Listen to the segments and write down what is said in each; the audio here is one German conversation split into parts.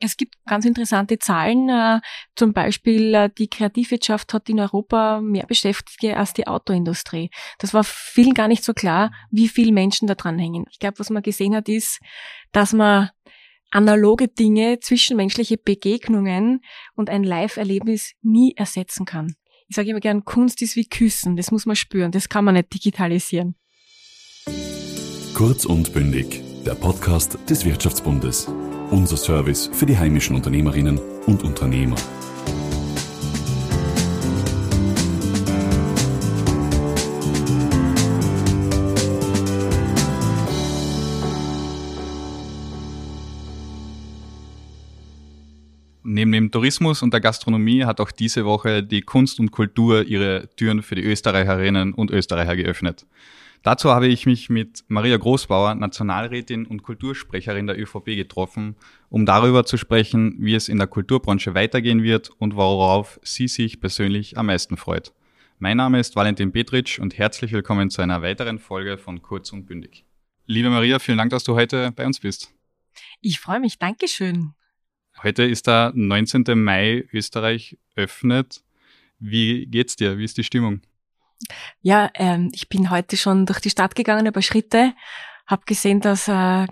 Es gibt ganz interessante Zahlen. Äh, zum Beispiel äh, die Kreativwirtschaft hat in Europa mehr Beschäftigte als die Autoindustrie. Das war vielen gar nicht so klar, wie viele Menschen da dran hängen. Ich glaube, was man gesehen hat, ist, dass man analoge Dinge, zwischenmenschliche Begegnungen und ein Live-Erlebnis nie ersetzen kann. Ich sage immer gern, Kunst ist wie Küssen, das muss man spüren, das kann man nicht digitalisieren. Kurz und bündig, der Podcast des Wirtschaftsbundes. Unser Service für die heimischen Unternehmerinnen und Unternehmer. Neben dem Tourismus und der Gastronomie hat auch diese Woche die Kunst und Kultur ihre Türen für die Österreicherinnen und Österreicher geöffnet. Dazu habe ich mich mit Maria Großbauer, Nationalrätin und Kultursprecherin der ÖVP getroffen, um darüber zu sprechen, wie es in der Kulturbranche weitergehen wird und worauf sie sich persönlich am meisten freut. Mein Name ist Valentin Petritsch und herzlich willkommen zu einer weiteren Folge von Kurz und Bündig. Liebe Maria, vielen Dank, dass du heute bei uns bist. Ich freue mich, Dankeschön. Heute ist der 19. Mai, Österreich öffnet. Wie geht's dir? Wie ist die Stimmung? Ja, ähm, ich bin heute schon durch die Stadt gegangen, ein paar Schritte, habe gesehen, dass äh,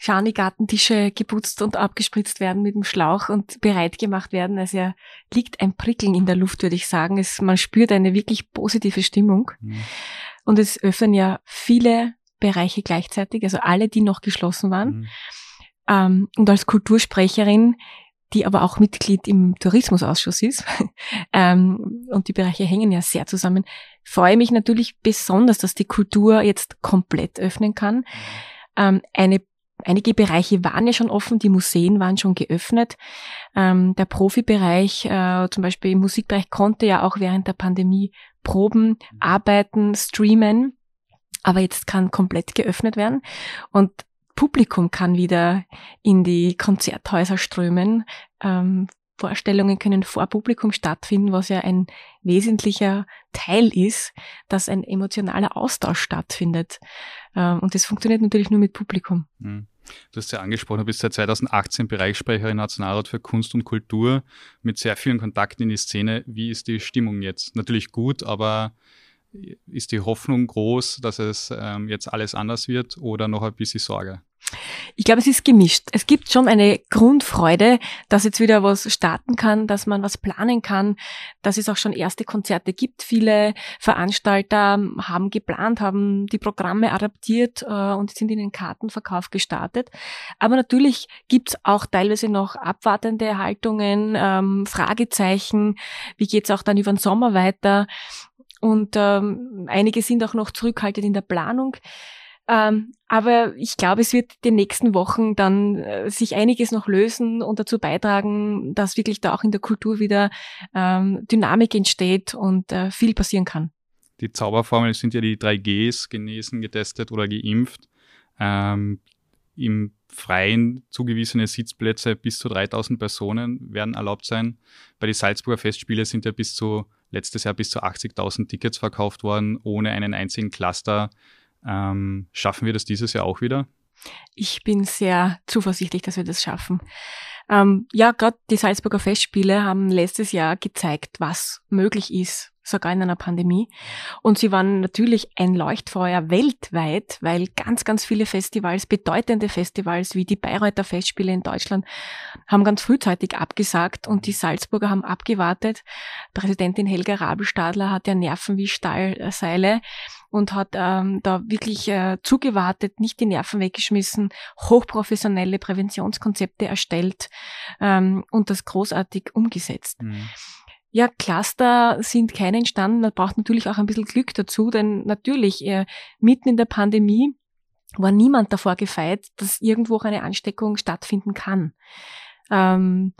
Schani-Gartentische geputzt und abgespritzt werden mit dem Schlauch und bereit gemacht werden. Also ja, liegt ein Prickeln in der Luft, würde ich sagen. Es, man spürt eine wirklich positive Stimmung. Mhm. Und es öffnen ja viele Bereiche gleichzeitig, also alle, die noch geschlossen waren. Mhm. Ähm, und als Kultursprecherin die aber auch Mitglied im Tourismusausschuss ist. ähm, und die Bereiche hängen ja sehr zusammen. Freue mich natürlich besonders, dass die Kultur jetzt komplett öffnen kann. Ähm, eine Einige Bereiche waren ja schon offen, die Museen waren schon geöffnet. Ähm, der Profibereich, äh, zum Beispiel im Musikbereich, konnte ja auch während der Pandemie proben, arbeiten, streamen. Aber jetzt kann komplett geöffnet werden. Und Publikum kann wieder in die Konzerthäuser strömen. Ähm, Vorstellungen können vor Publikum stattfinden, was ja ein wesentlicher Teil ist, dass ein emotionaler Austausch stattfindet. Ähm, und das funktioniert natürlich nur mit Publikum. Mhm. Du hast ja angesprochen, du bist seit 2018 Bereichssprecherin Nationalrat für Kunst und Kultur mit sehr vielen Kontakten in die Szene. Wie ist die Stimmung jetzt? Natürlich gut, aber ist die Hoffnung groß, dass es ähm, jetzt alles anders wird oder noch ein bisschen Sorge? Ich glaube, es ist gemischt. Es gibt schon eine Grundfreude, dass jetzt wieder was starten kann, dass man was planen kann, dass es auch schon erste Konzerte gibt. Viele Veranstalter haben geplant, haben die Programme adaptiert äh, und sind in den Kartenverkauf gestartet. Aber natürlich gibt's auch teilweise noch abwartende Haltungen, ähm, Fragezeichen. Wie geht's auch dann über den Sommer weiter? Und ähm, einige sind auch noch zurückhaltend in der Planung. Ähm, aber ich glaube, es wird in den nächsten Wochen dann äh, sich einiges noch lösen und dazu beitragen, dass wirklich da auch in der Kultur wieder ähm, Dynamik entsteht und äh, viel passieren kann. Die Zauberformel sind ja die 3Gs, genesen, getestet oder geimpft. Ähm, Im freien zugewiesene Sitzplätze bis zu 3000 Personen werden erlaubt sein. Bei den Salzburger Festspiele sind ja bis zu letztes Jahr bis zu 80.000 Tickets verkauft worden, ohne einen einzigen Cluster ähm, schaffen wir das dieses Jahr auch wieder? Ich bin sehr zuversichtlich, dass wir das schaffen. Ähm, ja, gerade die Salzburger Festspiele haben letztes Jahr gezeigt, was möglich ist sogar in einer Pandemie. Und sie waren natürlich ein Leuchtfeuer weltweit, weil ganz, ganz viele Festivals, bedeutende Festivals wie die Bayreuther Festspiele in Deutschland, haben ganz frühzeitig abgesagt und die Salzburger haben abgewartet. Präsidentin Helga Rabelstadler hat ja Nerven wie Stahlseile und hat ähm, da wirklich äh, zugewartet, nicht die Nerven weggeschmissen, hochprofessionelle Präventionskonzepte erstellt ähm, und das großartig umgesetzt. Mhm. Ja, Cluster sind keine entstanden. Man braucht natürlich auch ein bisschen Glück dazu, denn natürlich, äh, mitten in der Pandemie war niemand davor gefeit, dass irgendwo auch eine Ansteckung stattfinden kann. Ähm,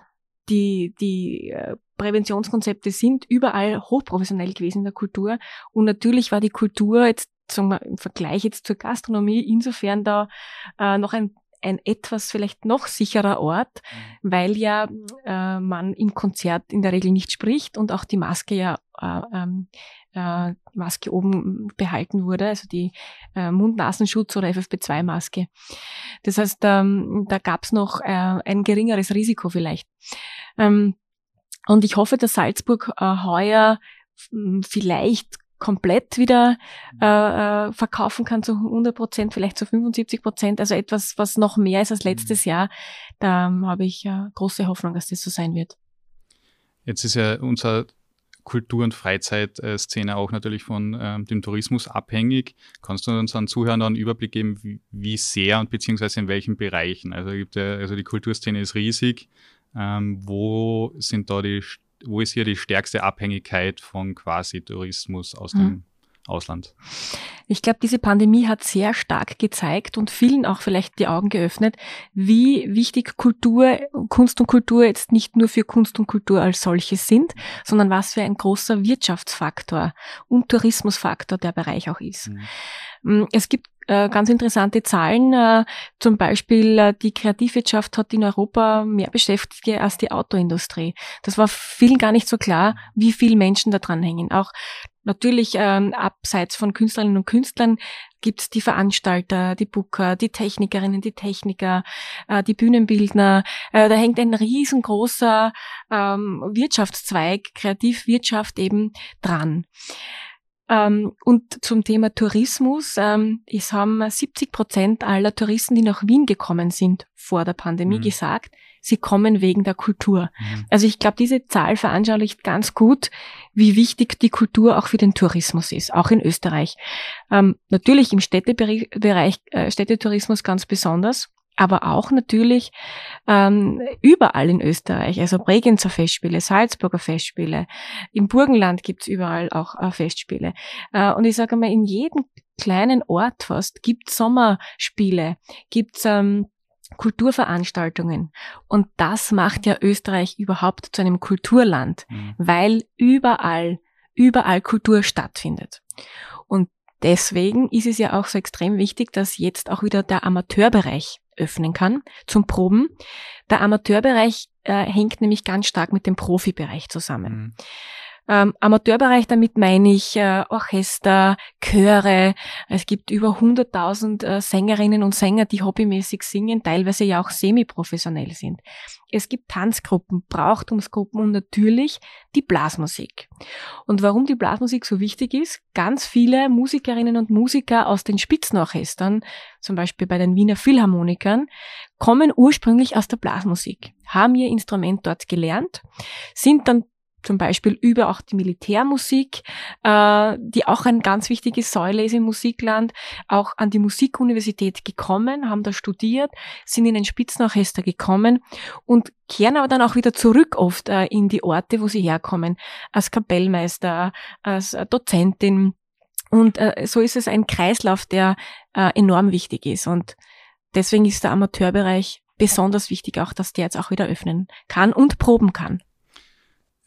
die die äh, Präventionskonzepte sind überall hochprofessionell gewesen in der Kultur. Und natürlich war die Kultur jetzt wir, im Vergleich jetzt zur Gastronomie insofern da äh, noch ein ein etwas vielleicht noch sicherer Ort, mhm. weil ja äh, man im Konzert in der Regel nicht spricht und auch die Maske ja äh, ähm, äh, Maske oben behalten wurde, also die äh, Mund-Nasenschutz oder FFP2-Maske. Das heißt, ähm, da gab es noch äh, ein geringeres Risiko vielleicht. Ähm, und ich hoffe, dass Salzburg äh, heuer vielleicht komplett wieder äh, äh, verkaufen kann zu 100 Prozent, vielleicht zu 75 Prozent, also etwas, was noch mehr ist als letztes mhm. Jahr. Da ähm, habe ich äh, große Hoffnung, dass das so sein wird. Jetzt ist ja unser Kultur- und Freizeitszene auch natürlich von ähm, dem Tourismus abhängig. Kannst du unseren Zuhörern einen Überblick geben, wie, wie sehr und beziehungsweise in welchen Bereichen? Also, gibt ja, also die Kulturszene ist riesig. Ähm, wo sind da die wo ist hier die stärkste Abhängigkeit von quasi Tourismus aus dem mhm. Ausland? Ich glaube, diese Pandemie hat sehr stark gezeigt und vielen auch vielleicht die Augen geöffnet, wie wichtig Kultur, Kunst und Kultur jetzt nicht nur für Kunst und Kultur als solches sind, sondern was für ein großer Wirtschaftsfaktor und Tourismusfaktor der Bereich auch ist. Mhm. Mm, es gibt ganz interessante Zahlen. Äh, zum Beispiel äh, die Kreativwirtschaft hat in Europa mehr Beschäftigte als die Autoindustrie. Das war vielen gar nicht so klar, wie viele Menschen da dran hängen. Auch natürlich ähm, abseits von Künstlerinnen und Künstlern gibt's die Veranstalter, die Booker, die Technikerinnen, die Techniker, äh, die Bühnenbildner. Äh, da hängt ein riesengroßer ähm, Wirtschaftszweig, Kreativwirtschaft eben dran. Ähm, und zum Thema Tourismus, ähm, es haben 70 Prozent aller Touristen, die nach Wien gekommen sind vor der Pandemie, mhm. gesagt, sie kommen wegen der Kultur. Mhm. Also ich glaube, diese Zahl veranschaulicht ganz gut, wie wichtig die Kultur auch für den Tourismus ist, auch in Österreich. Ähm, natürlich im Städtebereich, äh, Städtetourismus ganz besonders aber auch natürlich ähm, überall in Österreich, also Bregenzer Festspiele, Salzburger Festspiele, im Burgenland gibt's überall auch äh, Festspiele. Äh, und ich sage mal, in jedem kleinen Ort fast gibt's Sommerspiele, gibt's ähm, Kulturveranstaltungen. Und das macht ja Österreich überhaupt zu einem Kulturland, mhm. weil überall, überall Kultur stattfindet. Und deswegen ist es ja auch so extrem wichtig, dass jetzt auch wieder der Amateurbereich öffnen kann zum Proben. Der Amateurbereich äh, hängt nämlich ganz stark mit dem Profibereich zusammen. Mhm. Ähm, Amateurbereich, damit meine ich äh, Orchester, Chöre. Es gibt über 100.000 äh, Sängerinnen und Sänger, die hobbymäßig singen, teilweise ja auch semi-professionell sind. Es gibt Tanzgruppen, Brauchtumsgruppen und natürlich die Blasmusik. Und warum die Blasmusik so wichtig ist, ganz viele Musikerinnen und Musiker aus den Spitzenorchestern, zum Beispiel bei den Wiener Philharmonikern, kommen ursprünglich aus der Blasmusik, haben ihr Instrument dort gelernt, sind dann zum Beispiel über auch die Militärmusik, äh, die auch eine ganz wichtige Säule ist im Musikland, auch an die Musikuniversität gekommen, haben da studiert, sind in ein Spitzenorchester gekommen und kehren aber dann auch wieder zurück oft äh, in die Orte, wo sie herkommen, als Kapellmeister, als Dozentin. Und äh, so ist es ein Kreislauf, der äh, enorm wichtig ist. Und deswegen ist der Amateurbereich besonders wichtig, auch dass der jetzt auch wieder öffnen kann und proben kann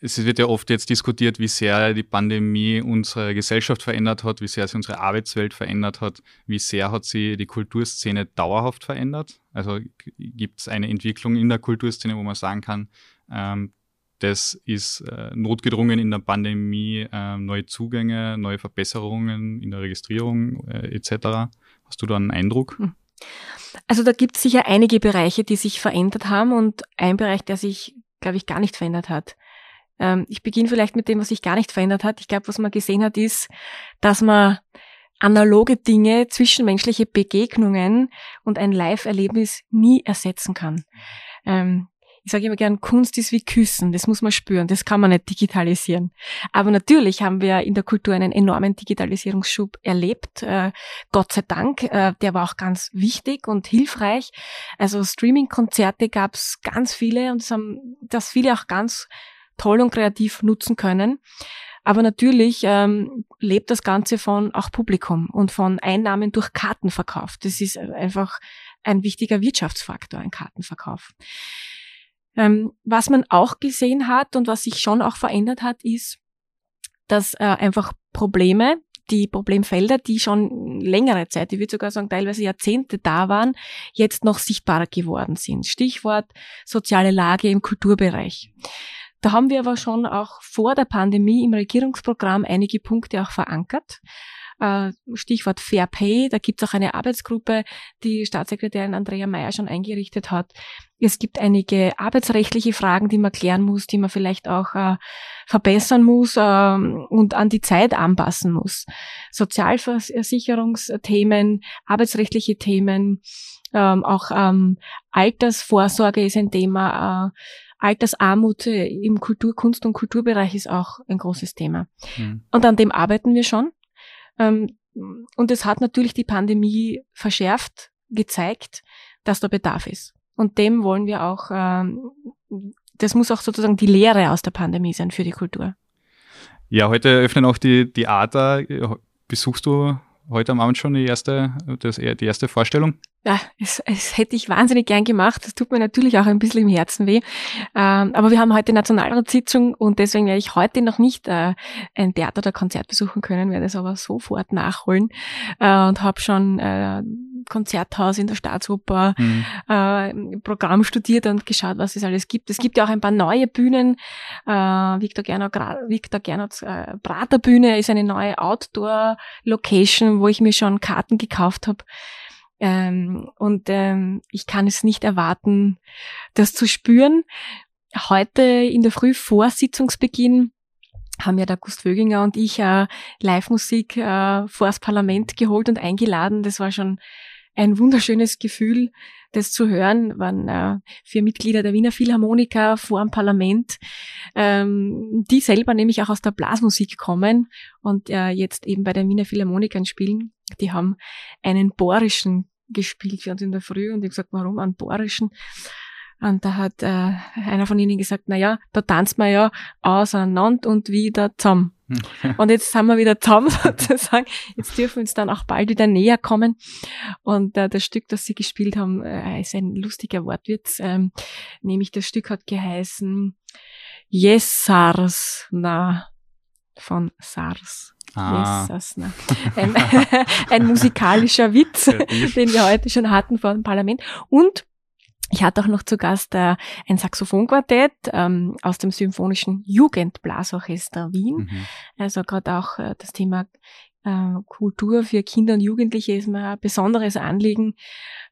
es wird ja oft jetzt diskutiert, wie sehr die Pandemie unsere Gesellschaft verändert hat, wie sehr sie unsere Arbeitswelt verändert hat, wie sehr hat sie die Kulturszene dauerhaft verändert. Also gibt es eine Entwicklung in der Kulturszene, wo man sagen kann, ähm, das ist äh, notgedrungen in der Pandemie, äh, neue Zugänge, neue Verbesserungen in der Registrierung äh, etc. Hast du da einen Eindruck? Hm. Also da gibt es sicher einige Bereiche, die sich verändert haben und ein Bereich, der sich, glaube ich, gar nicht verändert hat. Ähm, ich beginne vielleicht mit dem, was sich gar nicht verändert hat. Ich glaube, was man gesehen hat, ist, dass man analoge Dinge, zwischenmenschliche Begegnungen und ein Live-Erlebnis nie ersetzen kann. Ähm, ich sage immer gern, Kunst ist wie Küssen, das muss man spüren, das kann man nicht digitalisieren. Aber natürlich haben wir in der Kultur einen enormen Digitalisierungsschub erlebt, äh, Gott sei Dank, äh, der war auch ganz wichtig und hilfreich. Also Streaming-Konzerte gab es ganz viele und das haben das viele auch ganz toll und kreativ nutzen können. Aber natürlich ähm, lebt das Ganze von auch Publikum und von Einnahmen durch Kartenverkauf. Das ist einfach ein wichtiger Wirtschaftsfaktor, ein Kartenverkauf. Ähm, was man auch gesehen hat und was sich schon auch verändert hat, ist, dass äh, einfach Probleme, die Problemfelder, die schon längere Zeit, ich würde sogar sagen teilweise Jahrzehnte da waren, jetzt noch sichtbarer geworden sind. Stichwort soziale Lage im Kulturbereich. Da haben wir aber schon auch vor der Pandemie im Regierungsprogramm einige Punkte auch verankert. Äh, Stichwort Fair Pay, da gibt es auch eine Arbeitsgruppe, die Staatssekretärin Andrea Mayer schon eingerichtet hat. Es gibt einige arbeitsrechtliche Fragen, die man klären muss, die man vielleicht auch äh, verbessern muss äh, und an die Zeit anpassen muss. Sozialversicherungsthemen, arbeitsrechtliche Themen, ähm, auch ähm, Altersvorsorge ist ein Thema. Äh, Altersarmut im Kultur, Kunst- und Kulturbereich ist auch ein großes Thema. Mhm. Und an dem arbeiten wir schon. Ähm, und es hat natürlich die Pandemie verschärft, gezeigt, dass da Bedarf ist. Und dem wollen wir auch, ähm, das muss auch sozusagen die Lehre aus der Pandemie sein für die Kultur. Ja, heute öffnen auch die, ADA. Besuchst du heute am Abend schon die erste, das, die erste Vorstellung? Ja, es, es hätte ich wahnsinnig gern gemacht. Das tut mir natürlich auch ein bisschen im Herzen weh. Ähm, aber wir haben heute Nationalratssitzung und deswegen werde ich heute noch nicht äh, ein Theater oder Konzert besuchen können, werde es aber sofort nachholen äh, und habe schon äh, Konzerthaus in der Staatsoper mhm. äh, Programm studiert und geschaut, was es alles gibt. Es gibt ja auch ein paar neue Bühnen. Äh, Victor Gernot, Victor Gernot äh, Praterbühne ist eine neue Outdoor-Location, wo ich mir schon Karten gekauft habe. Ähm, und ähm, ich kann es nicht erwarten, das zu spüren. Heute in der Früh vor Sitzungsbeginn haben ja der Gust Vöginger und ich äh, Live-Musik äh, vor das Parlament geholt und eingeladen. Das war schon ein wunderschönes Gefühl, das zu hören, waren äh, vier Mitglieder der Wiener Philharmoniker vor dem Parlament, ähm, die selber nämlich auch aus der Blasmusik kommen und äh, jetzt eben bei den Wiener Philharmonikern spielen. Die haben einen Borischen gespielt für uns in der Früh und ich gesagt, warum einen Borischen? Und da hat äh, einer von ihnen gesagt, na ja, da tanzt man ja auseinander und wieder zusammen. und jetzt sind wir wieder zusammen sozusagen. Jetzt dürfen wir uns dann auch bald wieder näher kommen. Und äh, das Stück, das sie gespielt haben, äh, ist ein lustiger Wortwitz. Ähm, nämlich das Stück hat geheißen Yes SARS, na, von SARS. Ah. Yes, na. Ein, ein musikalischer Witz, den wir heute schon hatten vor dem Parlament. Und ich hatte auch noch zu Gast äh, ein Saxophonquartett ähm, aus dem Symphonischen Jugendblasorchester Wien. Mhm. Also gerade auch äh, das Thema äh, Kultur für Kinder und Jugendliche ist mir ein besonderes Anliegen.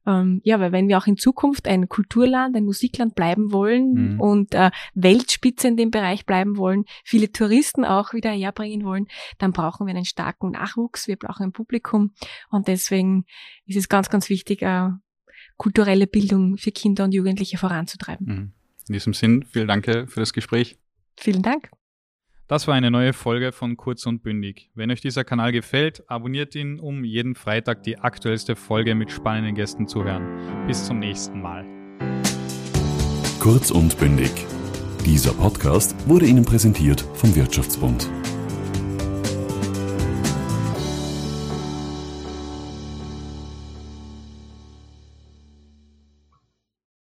Ähm, ja, weil wenn wir auch in Zukunft ein Kulturland, ein Musikland bleiben wollen mhm. und äh, Weltspitze in dem Bereich bleiben wollen, viele Touristen auch wieder herbringen wollen, dann brauchen wir einen starken Nachwuchs, wir brauchen ein Publikum und deswegen ist es ganz, ganz wichtig, äh, kulturelle Bildung für Kinder und Jugendliche voranzutreiben. Mhm. In diesem Sinn, vielen Dank für das Gespräch. Vielen Dank. Das war eine neue Folge von Kurz und Bündig. Wenn euch dieser Kanal gefällt, abonniert ihn, um jeden Freitag die aktuellste Folge mit spannenden Gästen zu hören. Bis zum nächsten Mal. Kurz und Bündig. Dieser Podcast wurde Ihnen präsentiert vom Wirtschaftsbund.